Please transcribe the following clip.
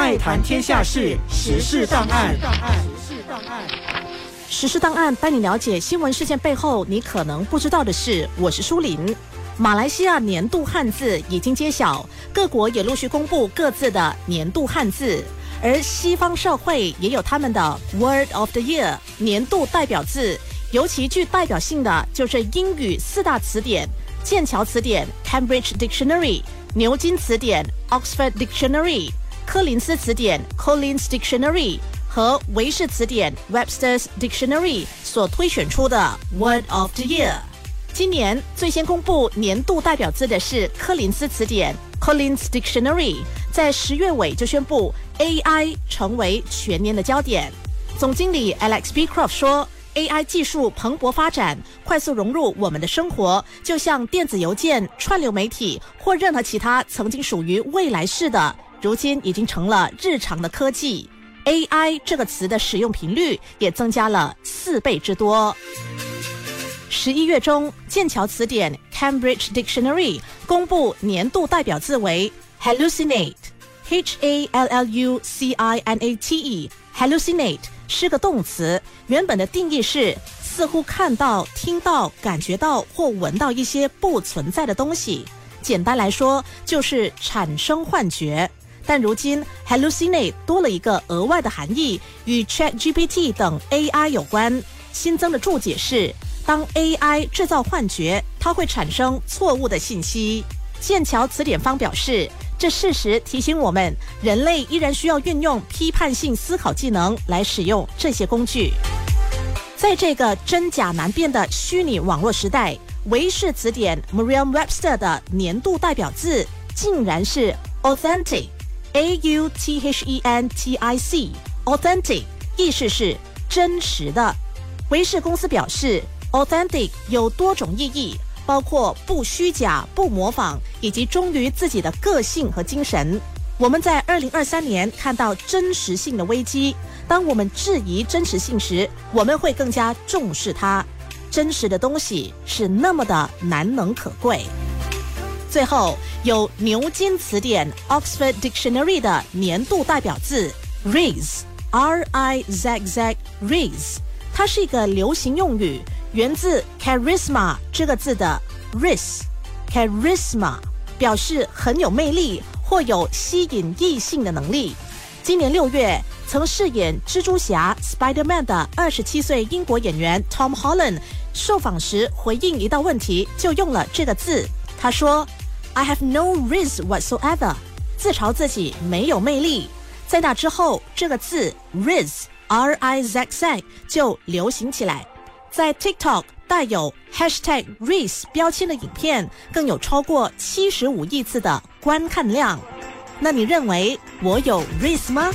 爱谈天下事，时事档案。时事档案，时事档案带你了解新闻事件背后你可能不知道的事。我是舒琳。马来西亚年度汉字已经揭晓，各国也陆续公布各自的年度汉字，而西方社会也有他们的 Word of the Year 年度代表字。尤其具代表性的就是英语四大词典：剑桥词典 （Cambridge Dictionary）、牛津词典 （Oxford Dictionary）、柯林斯词典 （Collins Dictionary） 和韦氏词典 （Webster's Dictionary） 所推选出的 Word of the Year。今年最先公布年度代表字的是柯林斯词典 （Collins Dictionary），在十月尾就宣布 AI 成为全年的焦点。总经理 Alex B. Croft 说。AI 技术蓬勃发展，快速融入我们的生活，就像电子邮件、串流媒体或任何其他曾经属于未来式的，如今已经成了日常的科技。AI 这个词的使用频率也增加了四倍之多。十一月中，剑桥词典 Cambridge Dictionary 公布年度代表字为 hallucinate，H A L L U C I N A T E，hallucinate。是个动词，原本的定义是似乎看到、听到、感觉到或闻到一些不存在的东西。简单来说，就是产生幻觉。但如今，Halucine 多了一个额外的含义，与 ChatGPT 等 AI 有关。新增的注解是：当 AI 制造幻觉，它会产生错误的信息。剑桥词典方表示。这事实提醒我们，人类依然需要运用批判性思考技能来使用这些工具。在这个真假难辨的虚拟网络时代，维氏词典 Merriam-Webster 的年度代表字竟然是 Authentic a u t h e n t i c authentic，意思是真实的。维氏公司表示，authentic 有多种意义。包括不虚假、不模仿，以及忠于自己的个性和精神。我们在二零二三年看到真实性的危机。当我们质疑真实性时，我们会更加重视它。真实的东西是那么的难能可贵。最后，有牛津词典 （Oxford Dictionary） 的年度代表字 “riz”，R I Z Z，riz，它是一个流行用语。源自 charisma 这个字的 ris，charisma 表示很有魅力或有吸引异性的能力。今年六月，曾饰演蜘蛛侠 Spider-Man 的二十七岁英国演员 Tom Holland 受访时回应一道问题，就用了这个字。他说：“I have no ris whatsoever。”自嘲自己没有魅力。在那之后，这个字 ris，r i z z 就流行起来。在 TikTok 带有 Hashtag riz 标签的影片，更有超过七十五亿次的观看量。那你认为我有 riz 吗？